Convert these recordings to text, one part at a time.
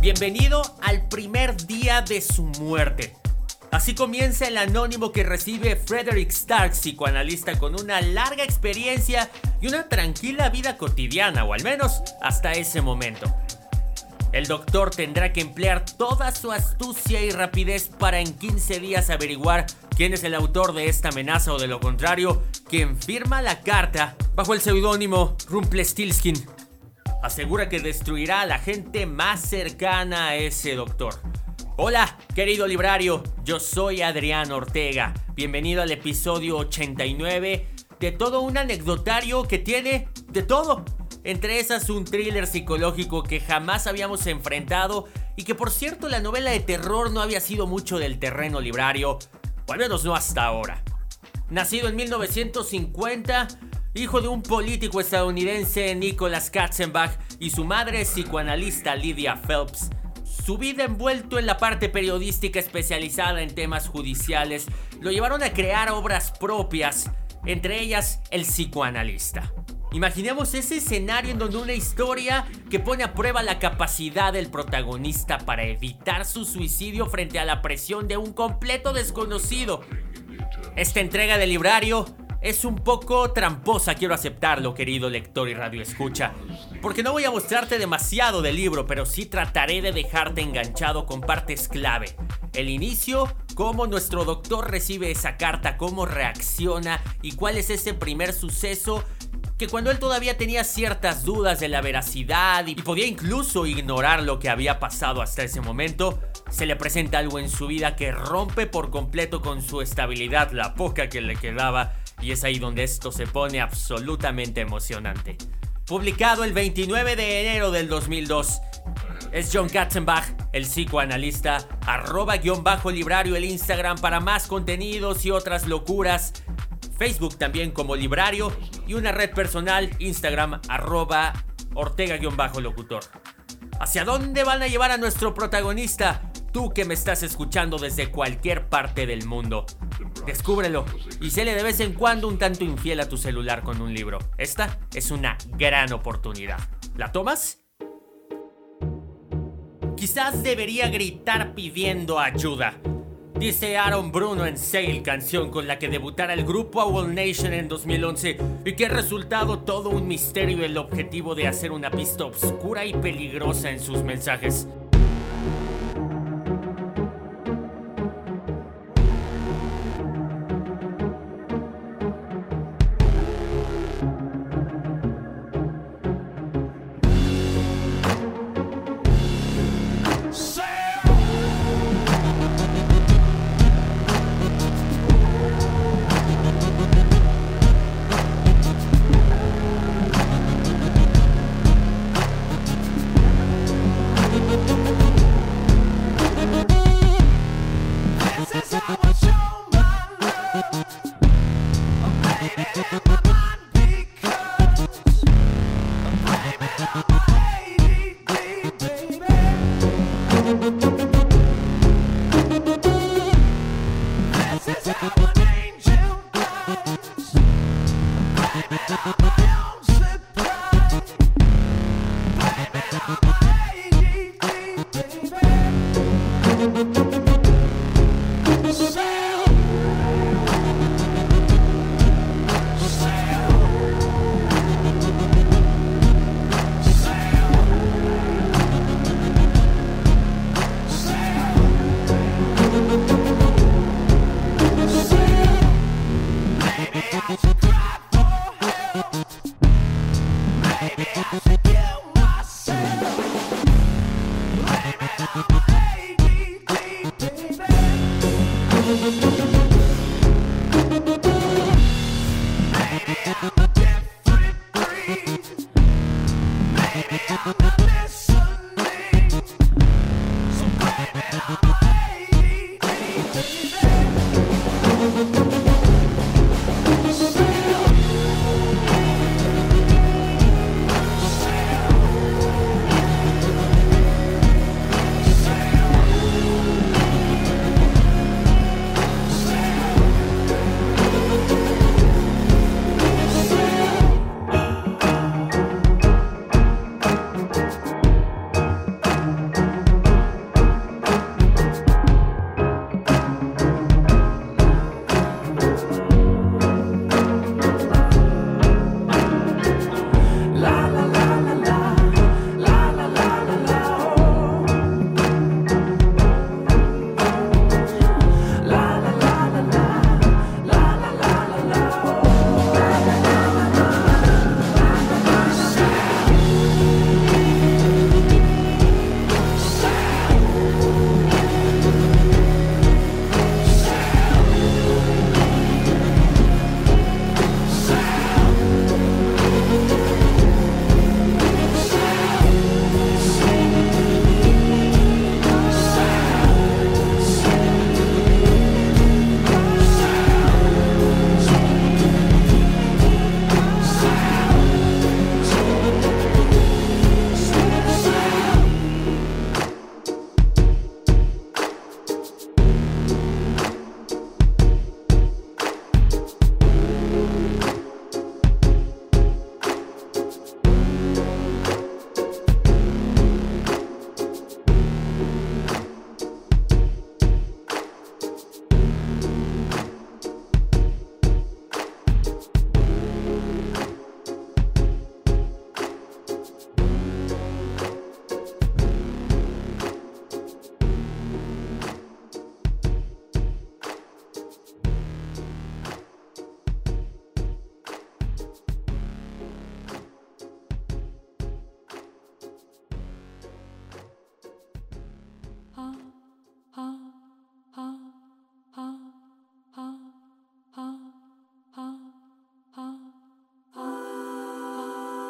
Bienvenido al primer día de su muerte. Así comienza el anónimo que recibe Frederick Stark, psicoanalista con una larga experiencia y una tranquila vida cotidiana, o al menos hasta ese momento. El doctor tendrá que emplear toda su astucia y rapidez para en 15 días averiguar quién es el autor de esta amenaza o de lo contrario, quien firma la carta bajo el seudónimo Rumpelstiltskin. Asegura que destruirá a la gente más cercana a ese doctor. Hola, querido librario, yo soy Adrián Ortega. Bienvenido al episodio 89 de todo un anecdotario que tiene de todo. Entre esas un thriller psicológico que jamás habíamos enfrentado y que por cierto la novela de terror no había sido mucho del terreno librario, o al menos no hasta ahora. Nacido en 1950, hijo de un político estadounidense Nicholas Katzenbach y su madre psicoanalista Lydia Phelps, su vida envuelto en la parte periodística especializada en temas judiciales lo llevaron a crear obras propias, entre ellas El psicoanalista. Imaginemos ese escenario en donde una historia que pone a prueba la capacidad del protagonista para evitar su suicidio frente a la presión de un completo desconocido. Esta entrega del librario es un poco tramposa, quiero aceptarlo, querido lector y radio escucha, porque no voy a mostrarte demasiado del libro, pero sí trataré de dejarte enganchado con partes clave. El inicio, cómo nuestro doctor recibe esa carta, cómo reacciona y cuál es ese primer suceso que cuando él todavía tenía ciertas dudas de la veracidad y podía incluso ignorar lo que había pasado hasta ese momento, se le presenta algo en su vida que rompe por completo con su estabilidad, la poca que le quedaba, y es ahí donde esto se pone absolutamente emocionante. Publicado el 29 de enero del 2002, es John Katzenbach, el psicoanalista, arroba guion bajo librario el Instagram para más contenidos y otras locuras. Facebook también como librario y una red personal Instagram arroba Ortega-locutor. ¿Hacia dónde van a llevar a nuestro protagonista? Tú que me estás escuchando desde cualquier parte del mundo. Descúbrelo y séle de vez en cuando un tanto infiel a tu celular con un libro. Esta es una gran oportunidad. ¿La tomas? Quizás debería gritar pidiendo ayuda. Dice Aaron Bruno en Sail, canción con la que debutara el grupo Owl Nation en 2011 y que ha resultado todo un misterio el objetivo de hacer una pista oscura y peligrosa en sus mensajes.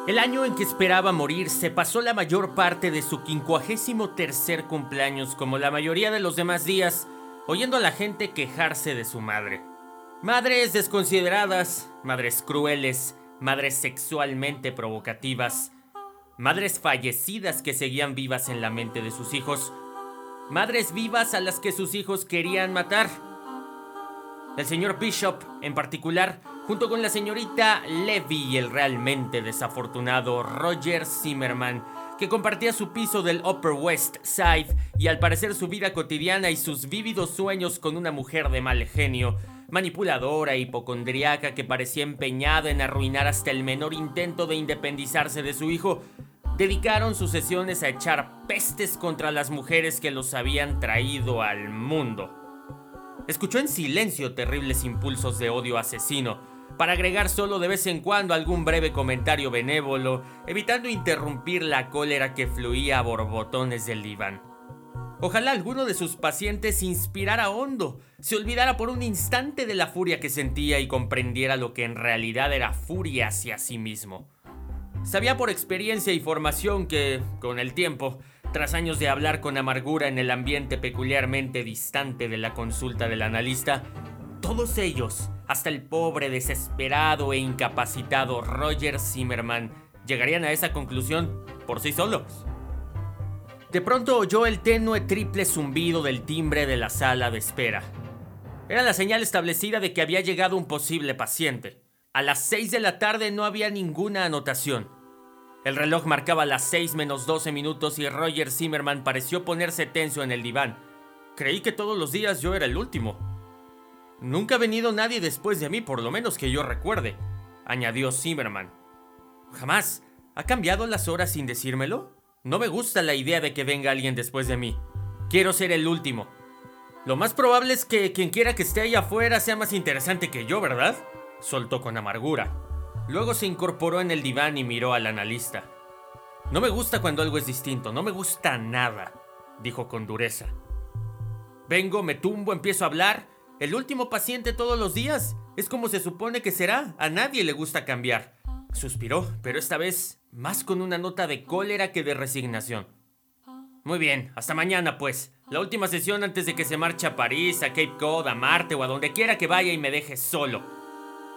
El año en que esperaba morir se pasó la mayor parte de su quincuagésimo tercer cumpleaños, como la mayoría de los demás días, oyendo a la gente quejarse de su madre. Madres desconsideradas, madres crueles, madres sexualmente provocativas, madres fallecidas que seguían vivas en la mente de sus hijos, madres vivas a las que sus hijos querían matar. El señor Bishop, en particular, junto con la señorita Levy y el realmente desafortunado Roger Zimmerman, que compartía su piso del Upper West Side y al parecer su vida cotidiana y sus vívidos sueños con una mujer de mal genio, manipuladora e hipocondriaca que parecía empeñada en arruinar hasta el menor intento de independizarse de su hijo, dedicaron sus sesiones a echar pestes contra las mujeres que los habían traído al mundo. Escuchó en silencio terribles impulsos de odio asesino, para agregar solo de vez en cuando algún breve comentario benévolo, evitando interrumpir la cólera que fluía a borbotones del diván. Ojalá alguno de sus pacientes inspirara hondo, se olvidara por un instante de la furia que sentía y comprendiera lo que en realidad era furia hacia sí mismo. Sabía por experiencia y formación que, con el tiempo, tras años de hablar con amargura en el ambiente peculiarmente distante de la consulta del analista, todos ellos, hasta el pobre, desesperado e incapacitado Roger Zimmerman, llegarían a esa conclusión por sí solos. De pronto oyó el tenue triple zumbido del timbre de la sala de espera. Era la señal establecida de que había llegado un posible paciente. A las 6 de la tarde no había ninguna anotación. El reloj marcaba las 6 menos 12 minutos y Roger Zimmerman pareció ponerse tenso en el diván. Creí que todos los días yo era el último. Nunca ha venido nadie después de mí, por lo menos que yo recuerde, añadió Zimmerman. Jamás. ¿Ha cambiado las horas sin decírmelo? No me gusta la idea de que venga alguien después de mí. Quiero ser el último. Lo más probable es que quien quiera que esté ahí afuera sea más interesante que yo, ¿verdad? Soltó con amargura. Luego se incorporó en el diván y miró al analista. No me gusta cuando algo es distinto, no me gusta nada, dijo con dureza. Vengo, me tumbo, empiezo a hablar. El último paciente todos los días. Es como se supone que será. A nadie le gusta cambiar. Suspiró, pero esta vez más con una nota de cólera que de resignación. Muy bien, hasta mañana pues. La última sesión antes de que se marche a París, a Cape Cod, a Marte o a donde quiera que vaya y me deje solo.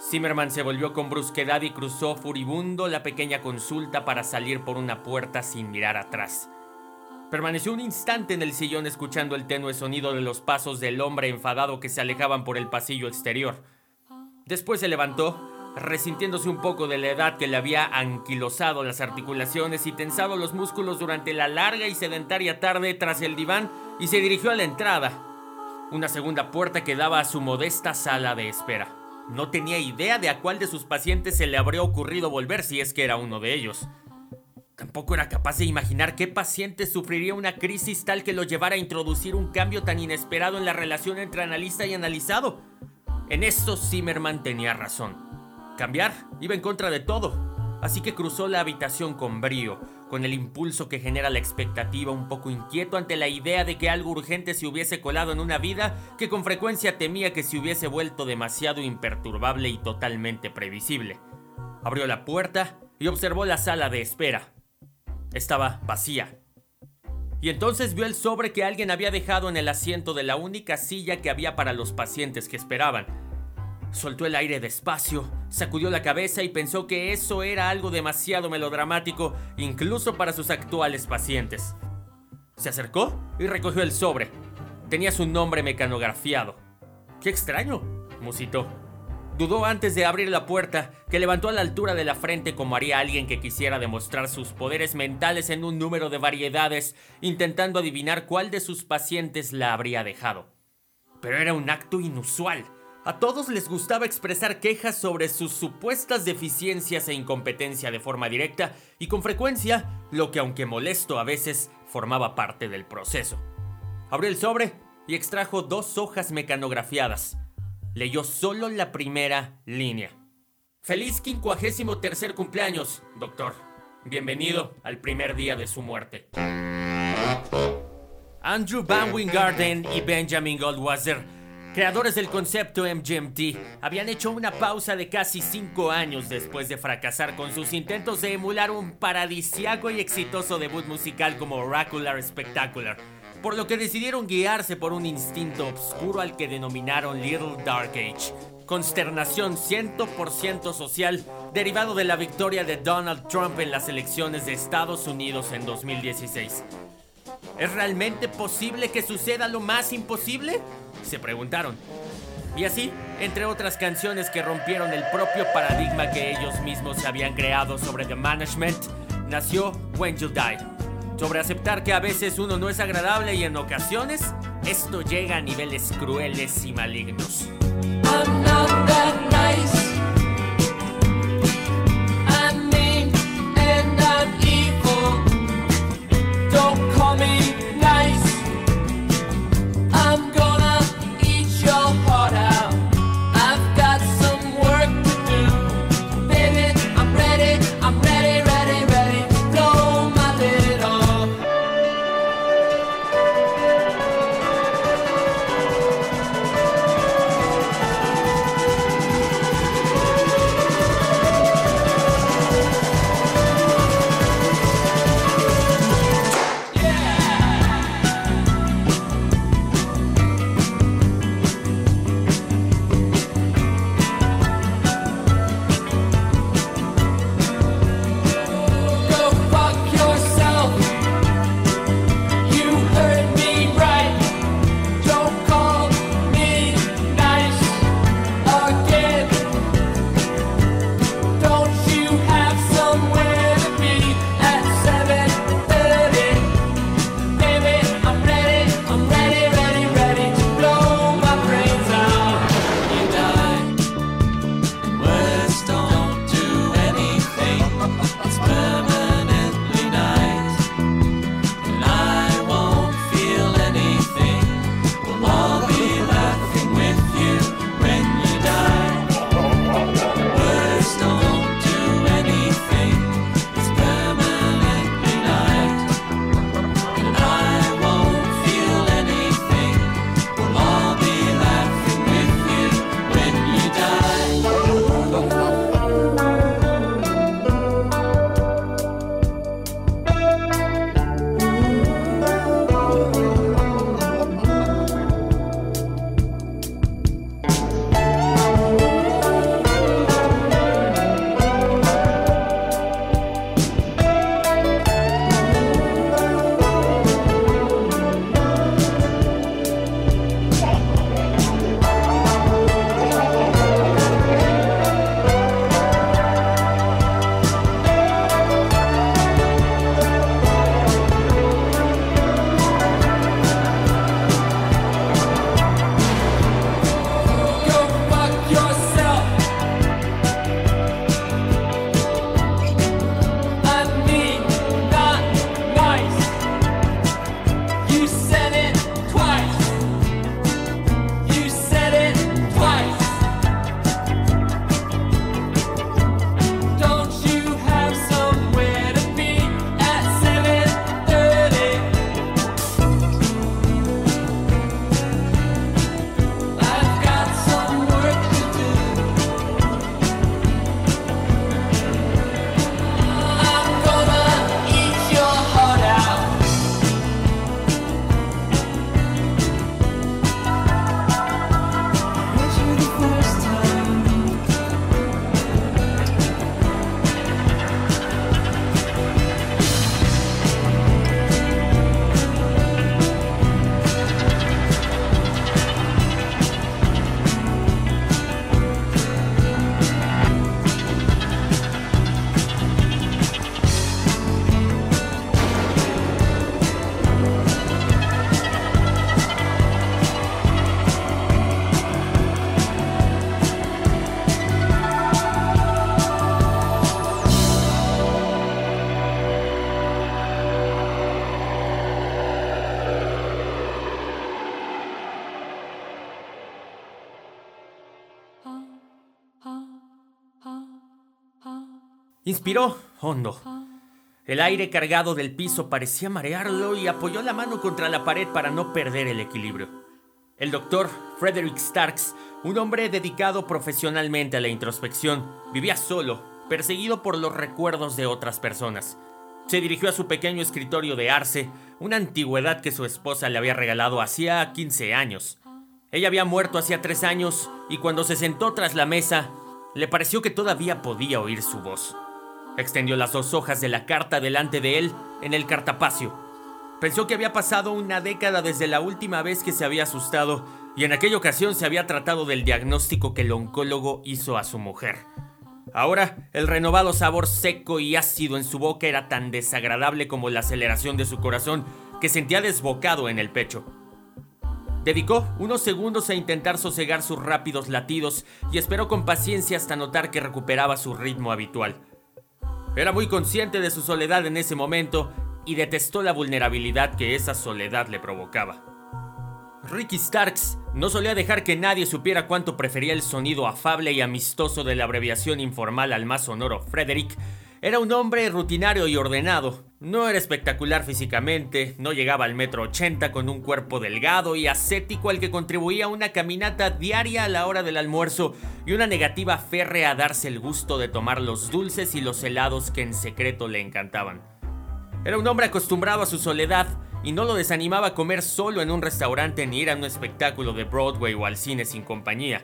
Zimmerman se volvió con brusquedad y cruzó furibundo la pequeña consulta para salir por una puerta sin mirar atrás. Permaneció un instante en el sillón escuchando el tenue sonido de los pasos del hombre enfadado que se alejaban por el pasillo exterior. Después se levantó, resintiéndose un poco de la edad que le había anquilosado las articulaciones y tensado los músculos durante la larga y sedentaria tarde tras el diván, y se dirigió a la entrada, una segunda puerta que daba a su modesta sala de espera. No tenía idea de a cuál de sus pacientes se le habría ocurrido volver si es que era uno de ellos. Tampoco era capaz de imaginar qué paciente sufriría una crisis tal que lo llevara a introducir un cambio tan inesperado en la relación entre analista y analizado. En esto Zimmerman tenía razón. Cambiar iba en contra de todo, así que cruzó la habitación con brío, con el impulso que genera la expectativa un poco inquieto ante la idea de que algo urgente se hubiese colado en una vida que con frecuencia temía que se hubiese vuelto demasiado imperturbable y totalmente previsible. Abrió la puerta y observó la sala de espera. Estaba vacía. Y entonces vio el sobre que alguien había dejado en el asiento de la única silla que había para los pacientes que esperaban. Soltó el aire despacio, sacudió la cabeza y pensó que eso era algo demasiado melodramático, incluso para sus actuales pacientes. Se acercó y recogió el sobre. Tenía su nombre mecanografiado. ¡Qué extraño! musitó. Dudó antes de abrir la puerta, que levantó a la altura de la frente como haría alguien que quisiera demostrar sus poderes mentales en un número de variedades, intentando adivinar cuál de sus pacientes la habría dejado. Pero era un acto inusual a todos les gustaba expresar quejas sobre sus supuestas deficiencias e incompetencia de forma directa y con frecuencia, lo que aunque molesto a veces, formaba parte del proceso. Abrió el sobre y extrajo dos hojas mecanografiadas. Leyó solo la primera línea. Feliz quincuagésimo tercer cumpleaños, doctor. Bienvenido al primer día de su muerte. Andrew Van Wingarden y Benjamin Goldwasser creadores del concepto MGMT, habían hecho una pausa de casi 5 años después de fracasar con sus intentos de emular un paradisiaco y exitoso debut musical como Oracular Spectacular, por lo que decidieron guiarse por un instinto oscuro al que denominaron Little Dark Age, consternación 100% social derivado de la victoria de Donald Trump en las elecciones de Estados Unidos en 2016. ¿Es realmente posible que suceda lo más imposible? Se preguntaron. Y así, entre otras canciones que rompieron el propio paradigma que ellos mismos se habían creado sobre The Management, nació When You Die. Sobre aceptar que a veces uno no es agradable y en ocasiones esto llega a niveles crueles y malignos. Inspiró hondo. El aire cargado del piso parecía marearlo y apoyó la mano contra la pared para no perder el equilibrio. El doctor Frederick Starks, un hombre dedicado profesionalmente a la introspección, vivía solo, perseguido por los recuerdos de otras personas. Se dirigió a su pequeño escritorio de arce, una antigüedad que su esposa le había regalado hacía 15 años. Ella había muerto hacía tres años y cuando se sentó tras la mesa, le pareció que todavía podía oír su voz. Extendió las dos hojas de la carta delante de él en el cartapacio. Pensó que había pasado una década desde la última vez que se había asustado y en aquella ocasión se había tratado del diagnóstico que el oncólogo hizo a su mujer. Ahora, el renovado sabor seco y ácido en su boca era tan desagradable como la aceleración de su corazón que sentía desbocado en el pecho. Dedicó unos segundos a intentar sosegar sus rápidos latidos y esperó con paciencia hasta notar que recuperaba su ritmo habitual. Era muy consciente de su soledad en ese momento y detestó la vulnerabilidad que esa soledad le provocaba. Ricky Starks no solía dejar que nadie supiera cuánto prefería el sonido afable y amistoso de la abreviación informal al más sonoro Frederick. Era un hombre rutinario y ordenado. No era espectacular físicamente, no llegaba al metro ochenta con un cuerpo delgado y ascético al que contribuía una caminata diaria a la hora del almuerzo y una negativa férrea a darse el gusto de tomar los dulces y los helados que en secreto le encantaban. Era un hombre acostumbrado a su soledad, y no lo desanimaba comer solo en un restaurante ni ir a un espectáculo de Broadway o al cine sin compañía.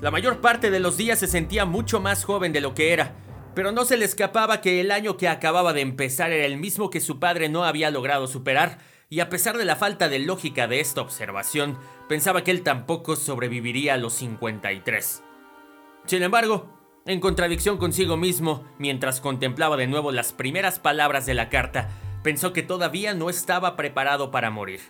La mayor parte de los días se sentía mucho más joven de lo que era, pero no se le escapaba que el año que acababa de empezar era el mismo que su padre no había logrado superar, y a pesar de la falta de lógica de esta observación, pensaba que él tampoco sobreviviría a los 53. Sin embargo, en contradicción consigo mismo, mientras contemplaba de nuevo las primeras palabras de la carta, pensó que todavía no estaba preparado para morir.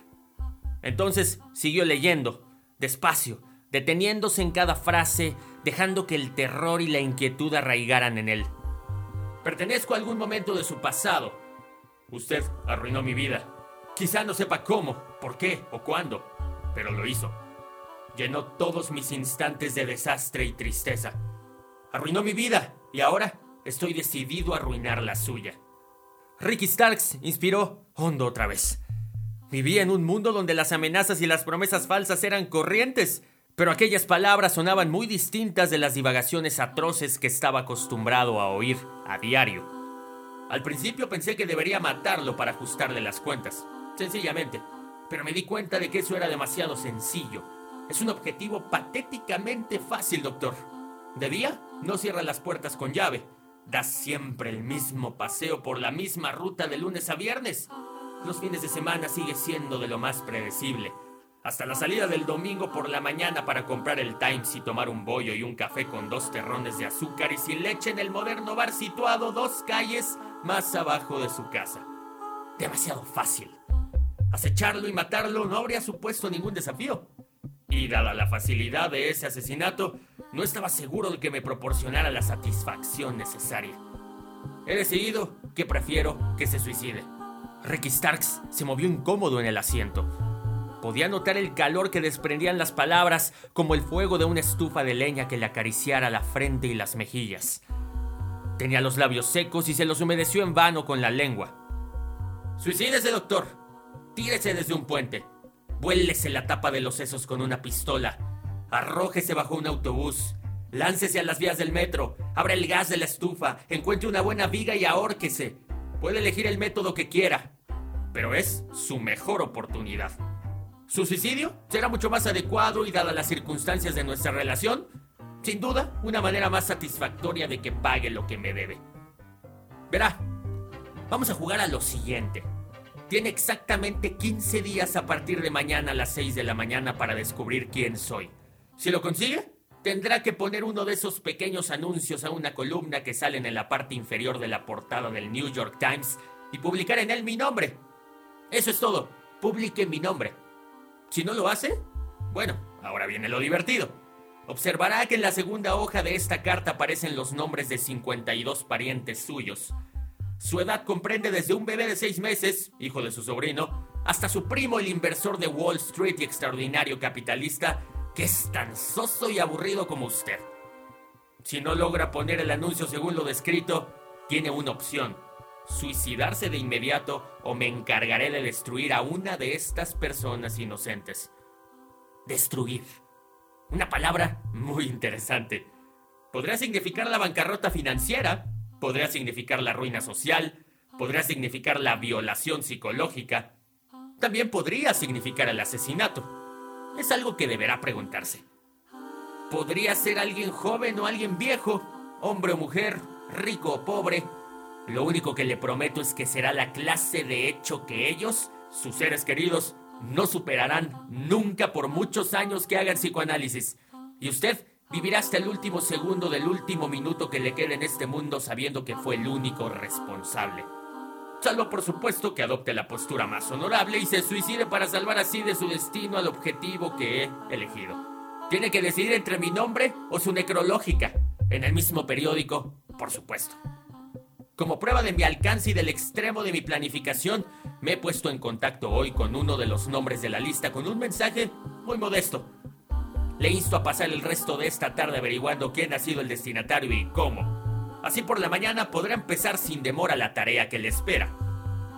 Entonces siguió leyendo, despacio, deteniéndose en cada frase, dejando que el terror y la inquietud arraigaran en él. Pertenezco a algún momento de su pasado. Usted arruinó mi vida. Quizá no sepa cómo, por qué o cuándo, pero lo hizo. Llenó todos mis instantes de desastre y tristeza. Arruinó mi vida y ahora estoy decidido a arruinar la suya. Ricky Starks inspiró hondo otra vez. Vivía en un mundo donde las amenazas y las promesas falsas eran corrientes, pero aquellas palabras sonaban muy distintas de las divagaciones atroces que estaba acostumbrado a oír a diario. Al principio pensé que debería matarlo para ajustarle las cuentas, sencillamente, pero me di cuenta de que eso era demasiado sencillo. Es un objetivo patéticamente fácil, doctor. De día, no cierra las puertas con llave, Da siempre el mismo paseo por la misma ruta de lunes a viernes. Los fines de semana sigue siendo de lo más predecible. Hasta la salida del domingo por la mañana para comprar el Times y tomar un bollo y un café con dos terrones de azúcar y sin leche en el moderno bar situado dos calles más abajo de su casa. Demasiado fácil. Acecharlo y matarlo no habría supuesto ningún desafío. Y dada la facilidad de ese asesinato, no estaba seguro de que me proporcionara la satisfacción necesaria. He decidido que prefiero que se suicide. Ricky Starks se movió incómodo en el asiento. Podía notar el calor que desprendían las palabras como el fuego de una estufa de leña que le acariciara la frente y las mejillas. Tenía los labios secos y se los humedeció en vano con la lengua. Suicídese, doctor. Tírese desde un puente. Vuélese la tapa de los sesos con una pistola. Arrójese bajo un autobús. Láncese a las vías del metro. Abra el gas de la estufa. Encuentre una buena viga y ahórquese. Puede elegir el método que quiera. Pero es su mejor oportunidad. Su suicidio será mucho más adecuado y dadas las circunstancias de nuestra relación, sin duda, una manera más satisfactoria de que pague lo que me debe. Verá, vamos a jugar a lo siguiente. Tiene exactamente 15 días a partir de mañana a las 6 de la mañana para descubrir quién soy. Si lo consigue, tendrá que poner uno de esos pequeños anuncios a una columna que salen en la parte inferior de la portada del New York Times y publicar en él mi nombre. Eso es todo. Publique mi nombre. Si no lo hace, bueno, ahora viene lo divertido. Observará que en la segunda hoja de esta carta aparecen los nombres de 52 parientes suyos. Su edad comprende desde un bebé de seis meses, hijo de su sobrino, hasta su primo el inversor de Wall Street y extraordinario capitalista, que es tan soso y aburrido como usted. Si no logra poner el anuncio según lo descrito, tiene una opción. Suicidarse de inmediato o me encargaré de destruir a una de estas personas inocentes. Destruir. Una palabra muy interesante. Podría significar la bancarrota financiera, podría significar la ruina social, podría significar la violación psicológica, también podría significar el asesinato. Es algo que deberá preguntarse. Podría ser alguien joven o alguien viejo, hombre o mujer, rico o pobre. Lo único que le prometo es que será la clase de hecho que ellos, sus seres queridos, no superarán nunca por muchos años que hagan psicoanálisis. Y usted vivirá hasta el último segundo del último minuto que le quede en este mundo sabiendo que fue el único responsable. Salvo por supuesto que adopte la postura más honorable y se suicide para salvar así de su destino al objetivo que he elegido. Tiene que decidir entre mi nombre o su necrológica, en el mismo periódico, por supuesto. Como prueba de mi alcance y del extremo de mi planificación, me he puesto en contacto hoy con uno de los nombres de la lista con un mensaje muy modesto. Le insto a pasar el resto de esta tarde averiguando quién ha sido el destinatario y cómo. Así por la mañana podrá empezar sin demora la tarea que le espera.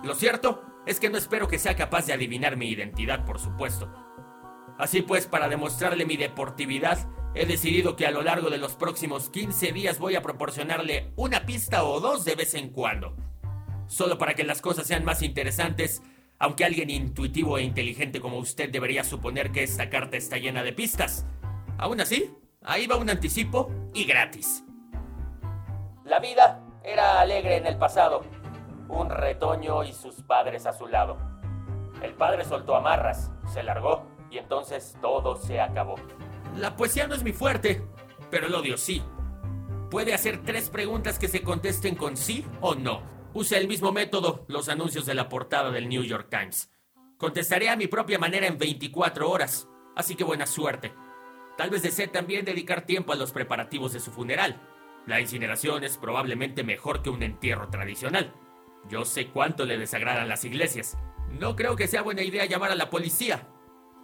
Lo cierto es que no espero que sea capaz de adivinar mi identidad, por supuesto. Así pues, para demostrarle mi deportividad, he decidido que a lo largo de los próximos 15 días voy a proporcionarle una pista o dos de vez en cuando. Solo para que las cosas sean más interesantes, aunque alguien intuitivo e inteligente como usted debería suponer que esta carta está llena de pistas. Aún así, ahí va un anticipo y gratis. La vida era alegre en el pasado. Un retoño y sus padres a su lado. El padre soltó amarras, se largó y entonces todo se acabó. La poesía no es mi fuerte, pero el odio sí. Puede hacer tres preguntas que se contesten con sí o no. Use el mismo método, los anuncios de la portada del New York Times. Contestaré a mi propia manera en 24 horas, así que buena suerte. Tal vez desee también dedicar tiempo a los preparativos de su funeral. La incineración es probablemente mejor que un entierro tradicional. Yo sé cuánto le desagradan las iglesias. No creo que sea buena idea llamar a la policía.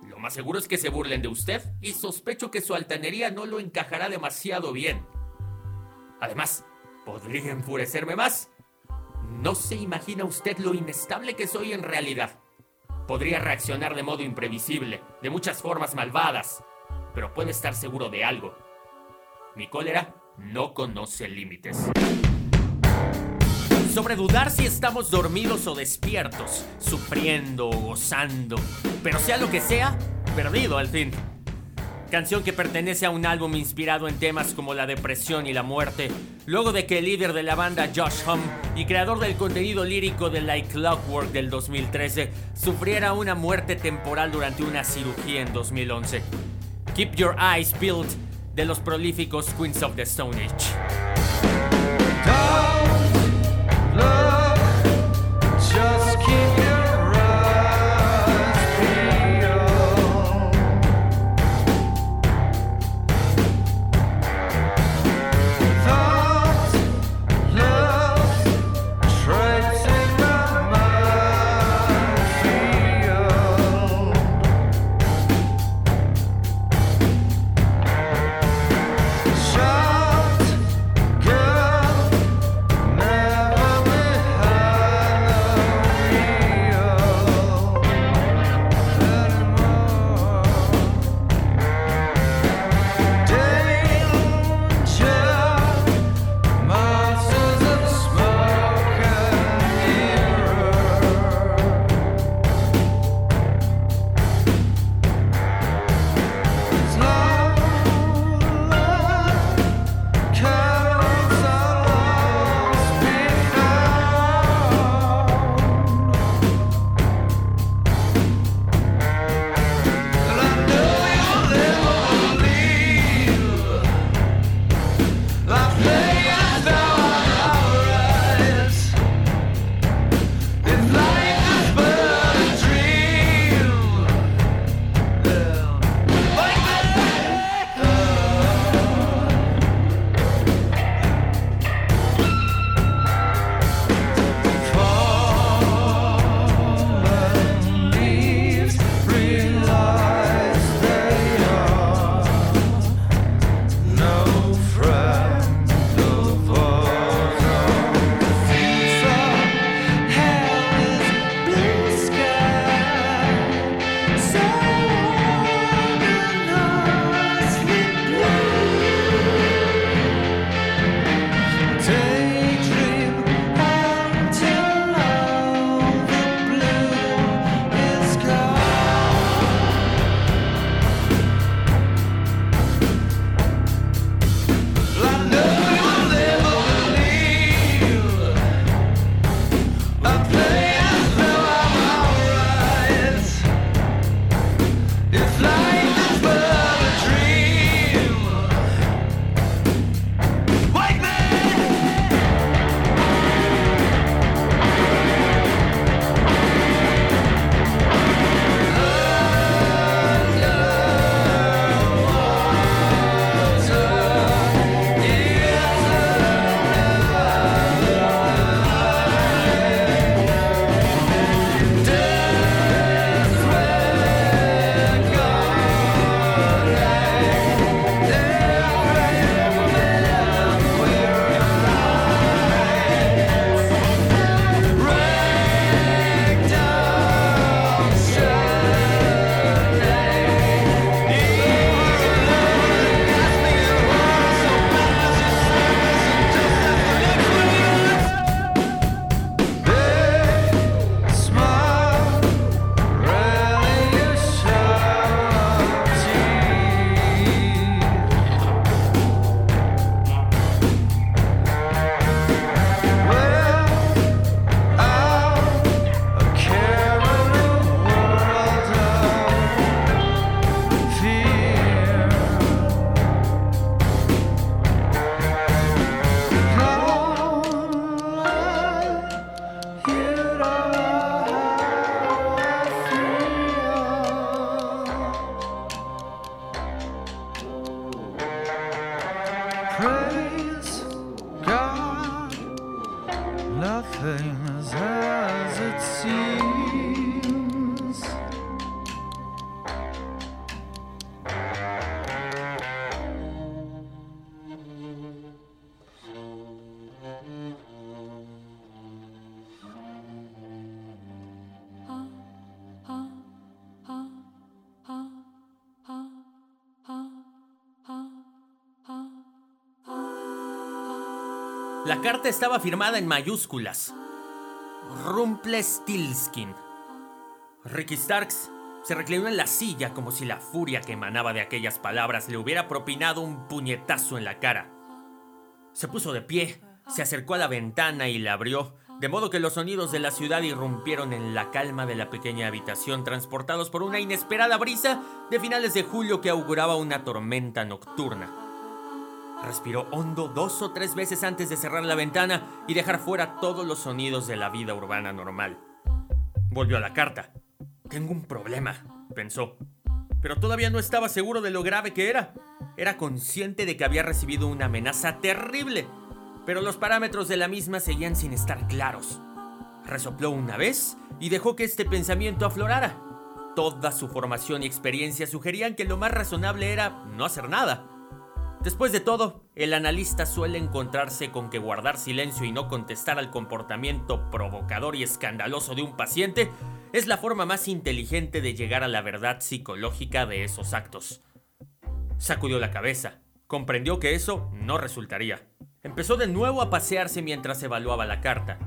Lo más seguro es que se burlen de usted y sospecho que su altanería no lo encajará demasiado bien. Además, podría enfurecerme más. No se imagina usted lo inestable que soy en realidad. Podría reaccionar de modo imprevisible, de muchas formas malvadas, pero puede estar seguro de algo. Mi cólera no conoce límites. Sobre dudar si estamos dormidos o despiertos, sufriendo o gozando, pero sea lo que sea, perdido al fin. Canción que pertenece a un álbum inspirado en temas como la depresión y la muerte, luego de que el líder de la banda Josh Hum y creador del contenido lírico de Like Clockwork del 2013 sufriera una muerte temporal durante una cirugía en 2011. Keep Your Eyes Peeled de los prolíficos Queens of the Stone Age. Carta estaba firmada en mayúsculas. Rumplestiltskin. Ricky Starks se reclinó en la silla como si la furia que emanaba de aquellas palabras le hubiera propinado un puñetazo en la cara. Se puso de pie, se acercó a la ventana y la abrió, de modo que los sonidos de la ciudad irrumpieron en la calma de la pequeña habitación, transportados por una inesperada brisa de finales de julio que auguraba una tormenta nocturna. Respiró hondo dos o tres veces antes de cerrar la ventana y dejar fuera todos los sonidos de la vida urbana normal. Volvió a la carta. Tengo un problema, pensó. Pero todavía no estaba seguro de lo grave que era. Era consciente de que había recibido una amenaza terrible pero los parámetros de la misma seguían sin estar claros. Resopló una vez y dejó que este pensamiento aflorara. Toda su formación y experiencia sugerían que lo más razonable era no hacer nada. Después de todo, el analista suele encontrarse con que guardar silencio y no contestar al comportamiento provocador y escandaloso de un paciente es la forma más inteligente de llegar a la verdad psicológica de esos actos. Sacudió la cabeza, comprendió que eso no resultaría. Empezó de nuevo a pasearse mientras evaluaba la carta.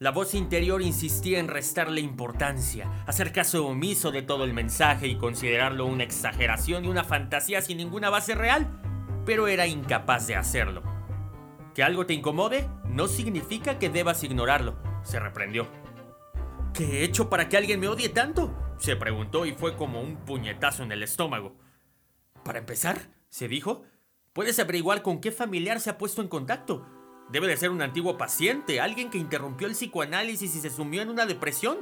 La voz interior insistía en restarle importancia, hacer caso omiso de todo el mensaje y considerarlo una exageración y una fantasía sin ninguna base real, pero era incapaz de hacerlo. Que algo te incomode no significa que debas ignorarlo, se reprendió. ¿Qué he hecho para que alguien me odie tanto? se preguntó y fue como un puñetazo en el estómago. Para empezar, se dijo, Puedes averiguar con qué familiar se ha puesto en contacto. Debe de ser un antiguo paciente, alguien que interrumpió el psicoanálisis y se sumió en una depresión.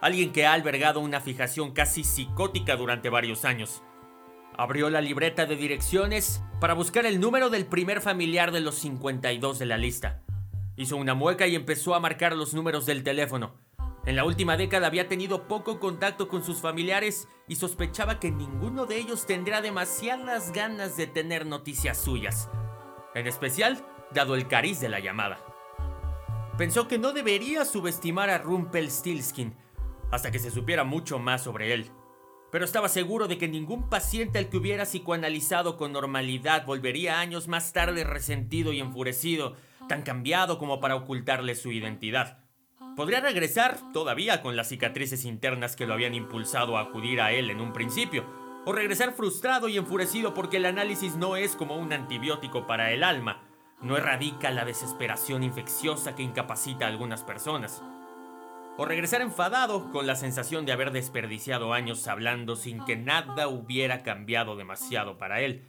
Alguien que ha albergado una fijación casi psicótica durante varios años. Abrió la libreta de direcciones para buscar el número del primer familiar de los 52 de la lista. Hizo una mueca y empezó a marcar los números del teléfono. En la última década había tenido poco contacto con sus familiares y sospechaba que ninguno de ellos tendría demasiadas ganas de tener noticias suyas, en especial dado el cariz de la llamada. Pensó que no debería subestimar a Rumpelstiltskin hasta que se supiera mucho más sobre él, pero estaba seguro de que ningún paciente al que hubiera psicoanalizado con normalidad volvería años más tarde resentido y enfurecido, tan cambiado como para ocultarle su identidad. Podría regresar todavía con las cicatrices internas que lo habían impulsado a acudir a él en un principio, o regresar frustrado y enfurecido porque el análisis no es como un antibiótico para el alma, no erradica la desesperación infecciosa que incapacita a algunas personas. O regresar enfadado con la sensación de haber desperdiciado años hablando sin que nada hubiera cambiado demasiado para él.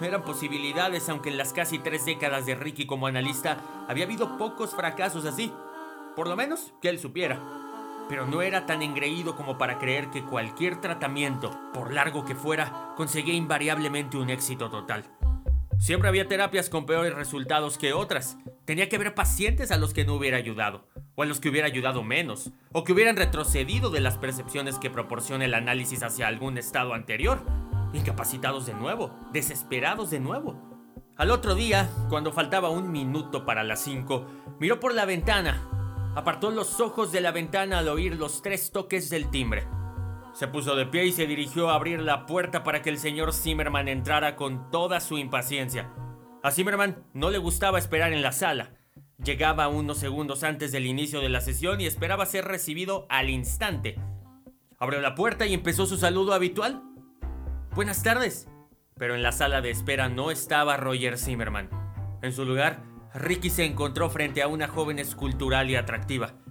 Eran posibilidades, aunque en las casi tres décadas de Ricky como analista había habido pocos fracasos así. Por lo menos que él supiera. Pero no era tan engreído como para creer que cualquier tratamiento, por largo que fuera, conseguía invariablemente un éxito total. Siempre había terapias con peores resultados que otras. Tenía que haber pacientes a los que no hubiera ayudado, o a los que hubiera ayudado menos, o que hubieran retrocedido de las percepciones que proporciona el análisis hacia algún estado anterior, incapacitados de nuevo, desesperados de nuevo. Al otro día, cuando faltaba un minuto para las 5, miró por la ventana Apartó los ojos de la ventana al oír los tres toques del timbre. Se puso de pie y se dirigió a abrir la puerta para que el señor Zimmerman entrara con toda su impaciencia. A Zimmerman no le gustaba esperar en la sala. Llegaba unos segundos antes del inicio de la sesión y esperaba ser recibido al instante. Abrió la puerta y empezó su saludo habitual. Buenas tardes. Pero en la sala de espera no estaba Roger Zimmerman. En su lugar Ricky se encontró frente a una joven escultural y atractiva.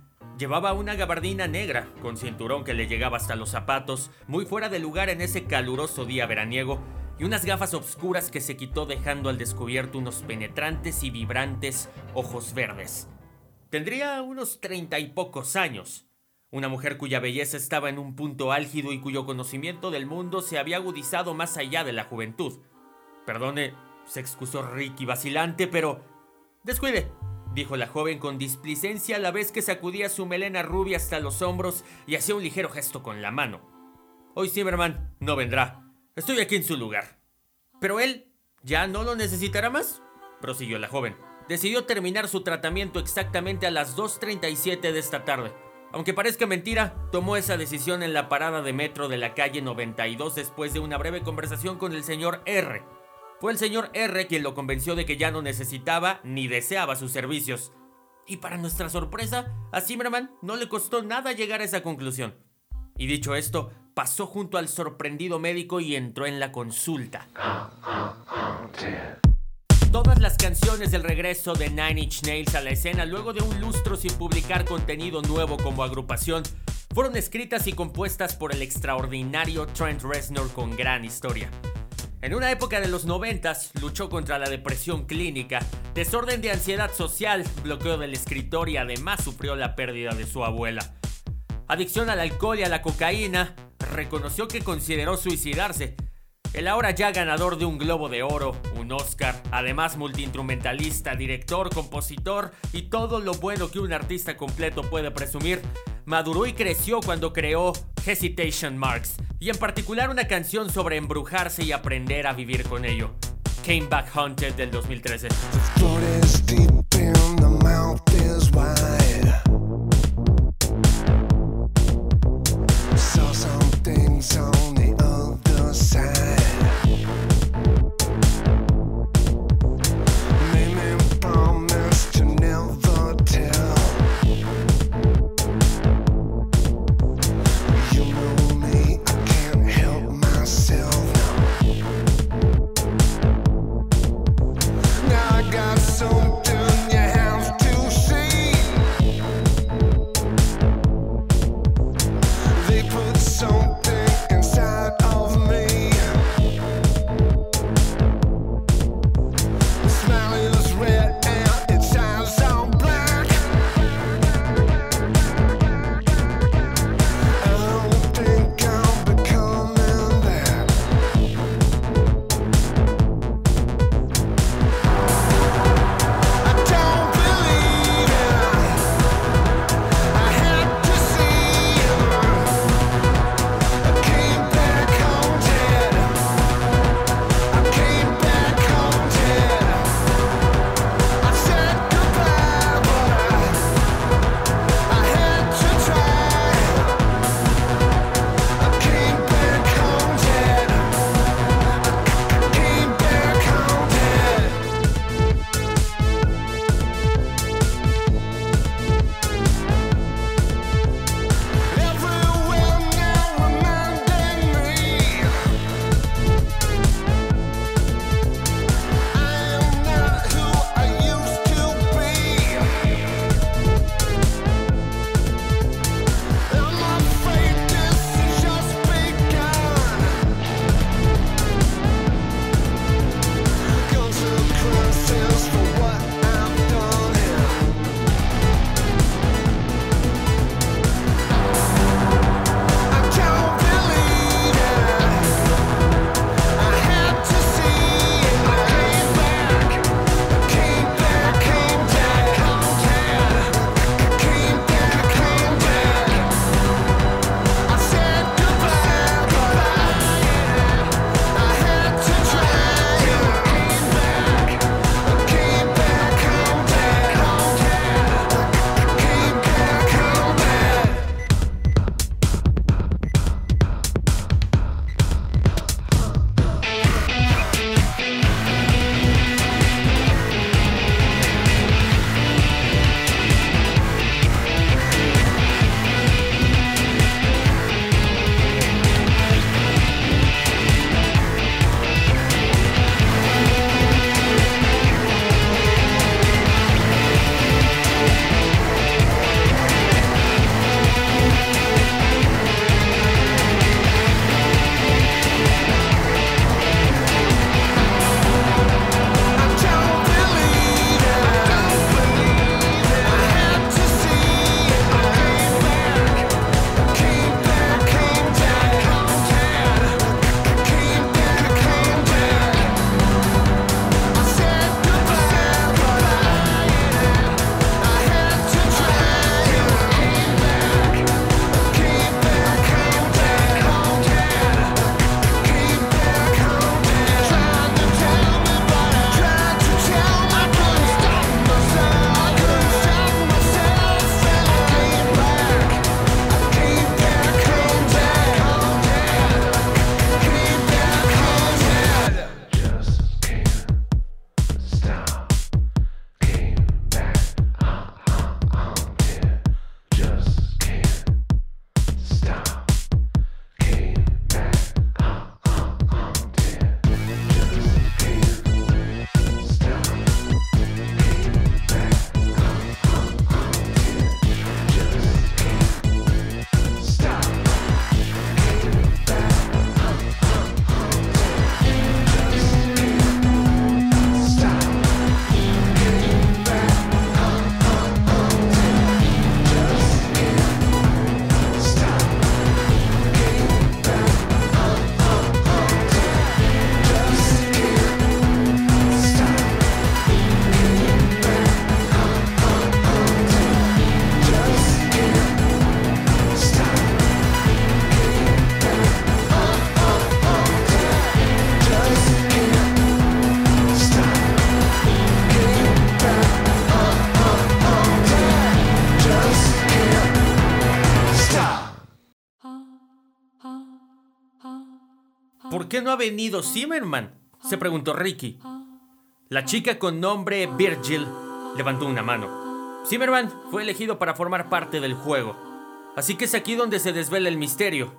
Llevaba una gabardina negra, con cinturón que le llegaba hasta los zapatos, muy fuera de lugar en ese caluroso día veraniego, y unas gafas oscuras que se quitó dejando al descubierto unos penetrantes y vibrantes ojos verdes. Tendría unos treinta y pocos años. Una mujer cuya belleza estaba en un punto álgido y cuyo conocimiento del mundo se había agudizado más allá de la juventud. Perdone, se excusó Ricky vacilante, pero Descuide, dijo la joven con displicencia a la vez que sacudía su melena rubia hasta los hombros y hacía un ligero gesto con la mano. Hoy Zimmerman no vendrá. Estoy aquí en su lugar. Pero él ya no lo necesitará más, prosiguió la joven. Decidió terminar su tratamiento exactamente a las 2.37 de esta tarde. Aunque parezca mentira, tomó esa decisión en la parada de metro de la calle 92 después de una breve conversación con el señor R Fue el señor R quien lo convenció de que ya no necesitaba ni deseaba sus servicios. Y para nuestra sorpresa, a Zimmerman no le costó nada llegar a esa conclusión. Y dicho esto, pasó junto al sorprendido médico y entró en la consulta. Todas las canciones del regreso de Nine Inch Nails a la escena luego de un lustro sin publicar contenido nuevo como agrupación fueron escritas y compuestas por el extraordinario Trent Reznor con gran historia. En una época de los noventas, luchó contra la depresión clínica, desorden de ansiedad social, bloqueo del escritor y además sufrió la pérdida de su abuela. Adicción al alcohol y a la cocaína, reconoció que consideró suicidarse. El ahora ya ganador de un Globo de Oro, un Oscar, además multiinstrumentalista, director, compositor y todo lo bueno que un artista completo puede presumir, maduró y creció cuando creó Hesitation Marks, y en particular una canción sobre embrujarse y aprender a vivir con ello. Came Back Haunted del 2013. Qué no ha venido Zimmerman? se preguntó Ricky. La chica con nombre Virgil levantó una mano. Zimmerman fue elegido para formar parte del juego, así que es aquí donde se desvela el misterio,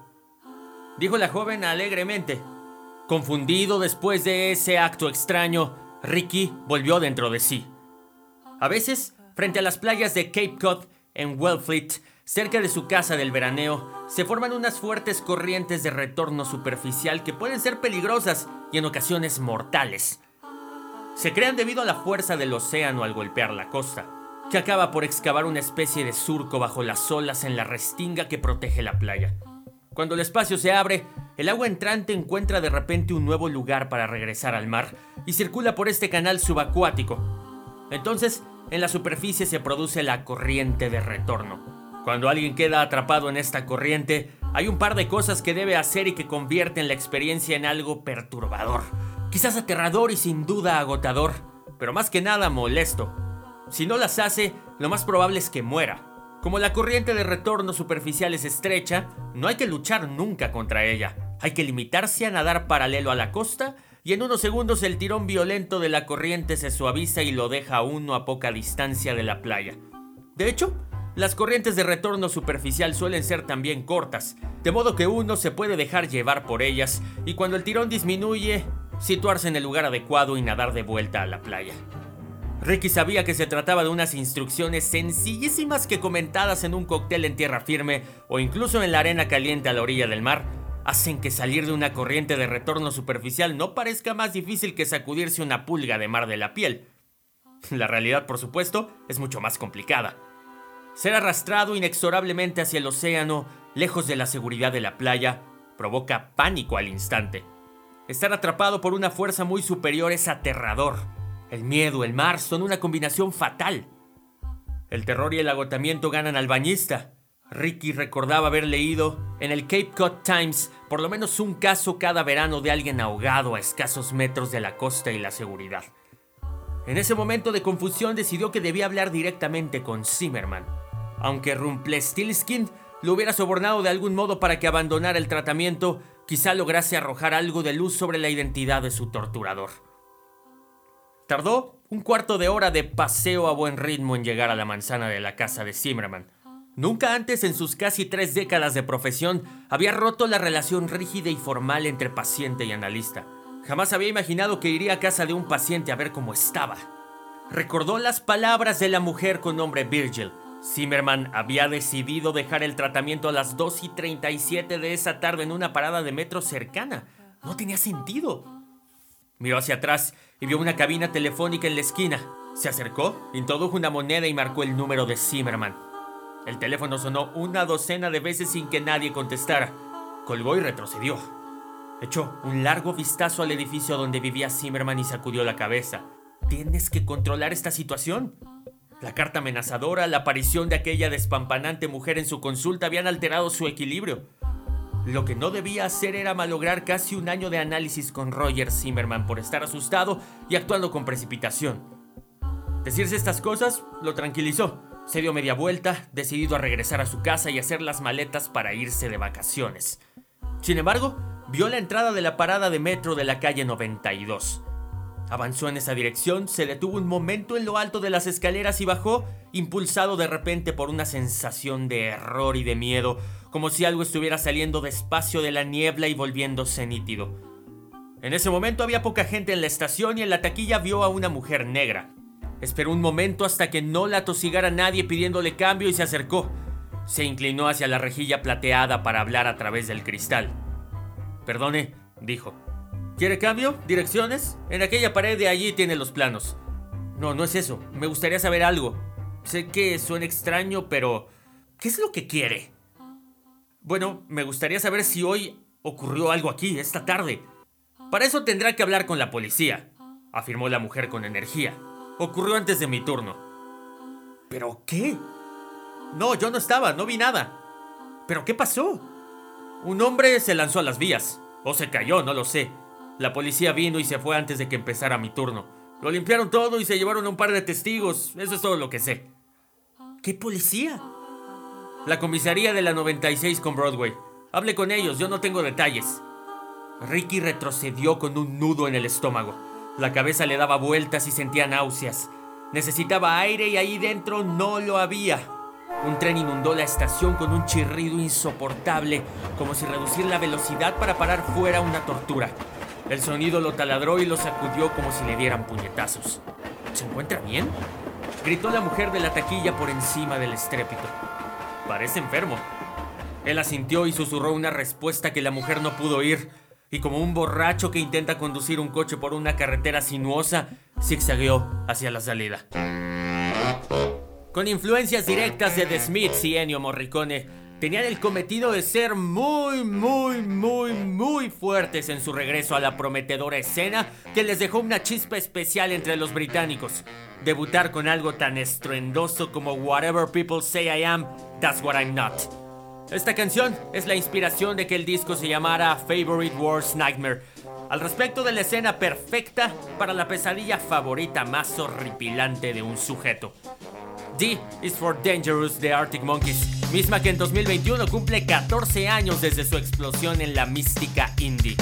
dijo la joven alegremente. Confundido después de ese acto extraño, Ricky volvió dentro de sí. A veces, frente a las playas de Cape Cod, en Wellfleet, cerca de su casa del veraneo, se forman unas fuertes corrientes de retorno superficial que pueden ser peligrosas y en ocasiones mortales. Se crean debido a la fuerza del océano al golpear la costa, que acaba por excavar una especie de surco bajo las olas en la restinga que protege la playa. Cuando el espacio se abre, el agua entrante encuentra de repente un nuevo lugar para regresar al mar y circula por este canal subacuático. Entonces, en la superficie se produce la corriente de retorno. Cuando alguien queda atrapado en esta corriente, hay un par de cosas que debe hacer y que convierten la experiencia en algo perturbador. Quizás aterrador y sin duda agotador, pero más que nada molesto. Si no las hace, lo más probable es que muera. Como la corriente de retorno superficial es estrecha, no hay que luchar nunca contra ella. Hay que limitarse a nadar paralelo a la costa y en unos segundos el tirón violento de la corriente se suaviza y lo deja a uno a poca distancia de la playa. De hecho, las corrientes de retorno superficial suelen ser también cortas, de modo que uno se puede dejar llevar por ellas y cuando el tirón disminuye, situarse en el lugar adecuado y nadar de vuelta a la playa. Ricky sabía que se trataba de unas instrucciones sencillísimas que comentadas en un cóctel en tierra firme o incluso en la arena caliente a la orilla del mar, hacen que salir de una corriente de retorno superficial no parezca más difícil que sacudirse una pulga de mar de la piel. La realidad, por supuesto, es mucho más complicada. Ser arrastrado inexorablemente hacia el océano, lejos de la seguridad de la playa, provoca pánico al instante. Estar atrapado por una fuerza muy superior es aterrador el miedo, el mar son una combinación fatal. El terror y el agotamiento ganan al bañista. Ricky recordaba haber leído en el Cape Cod Times por lo menos un caso cada verano de alguien ahogado a escasos metros de la costa y la seguridad. En ese momento de confusión decidió que debía hablar directamente con Zimmerman, aunque Rumplestiltskin lo hubiera sobornado de algún modo para que abandonara el tratamiento, quizá lograse arrojar algo de luz sobre la identidad de su torturador. Tardó un cuarto de hora de paseo a buen ritmo en llegar a la manzana de la casa de Zimmerman. Nunca antes en sus casi tres décadas de profesión había roto la relación rígida y formal entre paciente y analista. Jamás había imaginado que iría a casa de un paciente a ver cómo estaba. Recordó las palabras de la mujer con nombre Virgil. Zimmerman había decidido dejar el tratamiento a las 2 y 37 de esa tarde en una parada de metro cercana. No tenía sentido. Miró hacia atrás y vio una cabina telefónica en la esquina. Se acercó, introdujo una moneda y marcó el número de Zimmerman. El teléfono sonó una docena de veces sin que nadie contestara. Colgó y retrocedió. Echó un largo vistazo al edificio donde vivía Zimmerman y sacudió la cabeza. Tienes que controlar esta situación. La carta amenazadora, la aparición de aquella despampanante mujer en su consulta habían alterado su equilibrio. Lo que no debía hacer era malograr casi un año de análisis con Roger Zimmerman por estar asustado y actuando con precipitación. Decirse estas cosas lo tranquilizó. Se dio media vuelta, decidido a regresar a su casa y hacer las maletas para irse de vacaciones. Sin embargo, vio la entrada de la parada de metro de la calle 92. Avanzó en esa dirección, se detuvo un momento en lo alto de las escaleras y bajó, impulsado de repente por una sensación de error y de miedo, como si algo estuviera saliendo despacio de la niebla y volviéndose nítido. En ese momento había poca gente en la estación y en la taquilla vio a una mujer negra. Esperó un momento hasta que no la tosigara nadie pidiéndole cambio y se acercó. Se inclinó hacia la rejilla plateada para hablar a través del cristal. Perdone, dijo. ¿Quiere cambio? ¿Direcciones? En aquella pared de allí tiene los planos. No, no es eso. Me gustaría saber algo. Sé que suena extraño, pero... ¿Qué es lo que quiere? Bueno, me gustaría saber si hoy ocurrió algo aquí, esta tarde. Para eso tendrá que hablar con la policía, afirmó la mujer con energía. Ocurrió antes de mi turno. ¿Pero qué? No, yo no estaba, no vi nada. ¿Pero qué pasó? Un hombre se lanzó a las vías. O se cayó, no lo sé. La policía vino y se fue antes de que empezara mi turno. Lo limpiaron todo y se llevaron a un par de testigos. Eso es todo lo que sé. ¿Qué policía? La comisaría de la 96 con Broadway. Hable con ellos, yo no tengo detalles. Ricky retrocedió con un nudo en el estómago. La cabeza le daba vueltas y sentía náuseas. Necesitaba aire y ahí dentro no lo había. Un tren inundó la estación con un chirrido insoportable, como si reducir la velocidad para parar fuera una tortura. El sonido lo taladró y lo sacudió como si le dieran puñetazos. ¿Se encuentra bien? Gritó la mujer de la taquilla por encima del estrépito. Parece enfermo. Él asintió y susurró una respuesta que la mujer no pudo oír, y como un borracho que intenta conducir un coche por una carretera sinuosa, zigzagueó hacia la salida. Con influencias directas de The Smiths y Ennio Morricone, tenían el cometido de ser muy, muy, muy, muy fuertes en su regreso a la prometedora escena que les dejó una chispa especial entre los británicos. Debutar con algo tan estruendoso como Whatever People Say I Am, That's What I'm Not. Esta canción es la inspiración de que el disco se llamara Favorite Worst Nightmare, al respecto de la escena perfecta para la pesadilla favorita más horripilante de un sujeto. D is for Dangerous de Arctic Monkeys, misma que en 2021 cumple 14 años desde su explosión en la mística indie.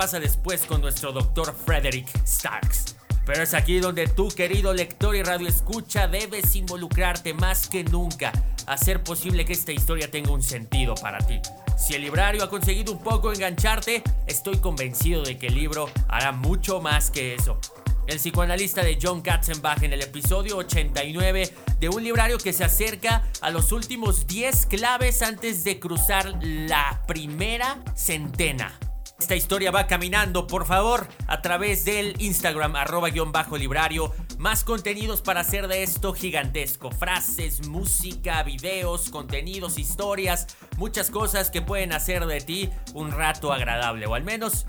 Pasa después con nuestro doctor Frederick Starks. Pero es aquí donde tú, querido lector y radio escucha, debes involucrarte más que nunca, hacer posible que esta historia tenga un sentido para ti. Si el librario ha conseguido un poco engancharte, estoy convencido de que el libro hará mucho más que eso. El psicoanalista de John Katzenbach en el episodio 89 de un librario que se acerca a los últimos 10 claves antes de cruzar la primera centena. Esta historia va caminando, por favor, a través del Instagram arroba guion bajo librario. Más contenidos para hacer de esto gigantesco. Frases, música, videos, contenidos, historias, muchas cosas que pueden hacer de ti un rato agradable o al menos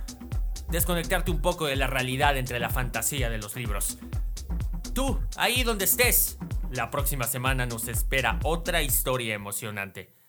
desconectarte un poco de la realidad entre la fantasía de los libros. Tú, ahí donde estés, la próxima semana nos espera otra historia emocionante.